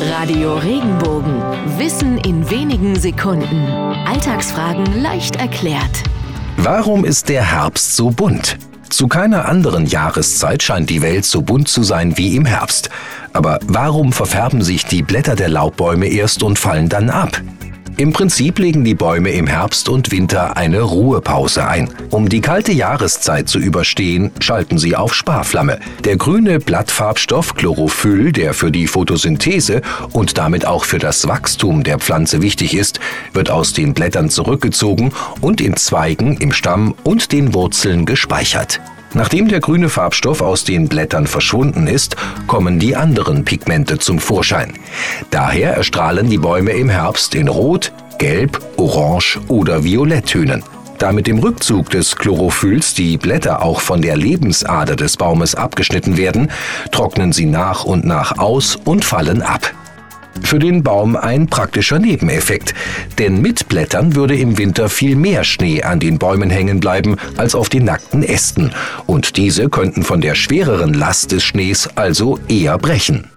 Radio Regenbogen. Wissen in wenigen Sekunden. Alltagsfragen leicht erklärt. Warum ist der Herbst so bunt? Zu keiner anderen Jahreszeit scheint die Welt so bunt zu sein wie im Herbst. Aber warum verfärben sich die Blätter der Laubbäume erst und fallen dann ab? Im Prinzip legen die Bäume im Herbst und Winter eine Ruhepause ein. Um die kalte Jahreszeit zu überstehen, schalten sie auf Sparflamme. Der grüne Blattfarbstoff Chlorophyll, der für die Photosynthese und damit auch für das Wachstum der Pflanze wichtig ist, wird aus den Blättern zurückgezogen und in Zweigen, im Stamm und den Wurzeln gespeichert. Nachdem der grüne Farbstoff aus den Blättern verschwunden ist, kommen die anderen Pigmente zum Vorschein. Daher erstrahlen die Bäume im Herbst in Rot, Gelb, Orange oder Violetttönen. Da mit dem Rückzug des Chlorophylls die Blätter auch von der Lebensader des Baumes abgeschnitten werden, trocknen sie nach und nach aus und fallen ab. Für den Baum ein praktischer Nebeneffekt, denn mit Blättern würde im Winter viel mehr Schnee an den Bäumen hängen bleiben als auf den nackten Ästen, und diese könnten von der schwereren Last des Schnees also eher brechen.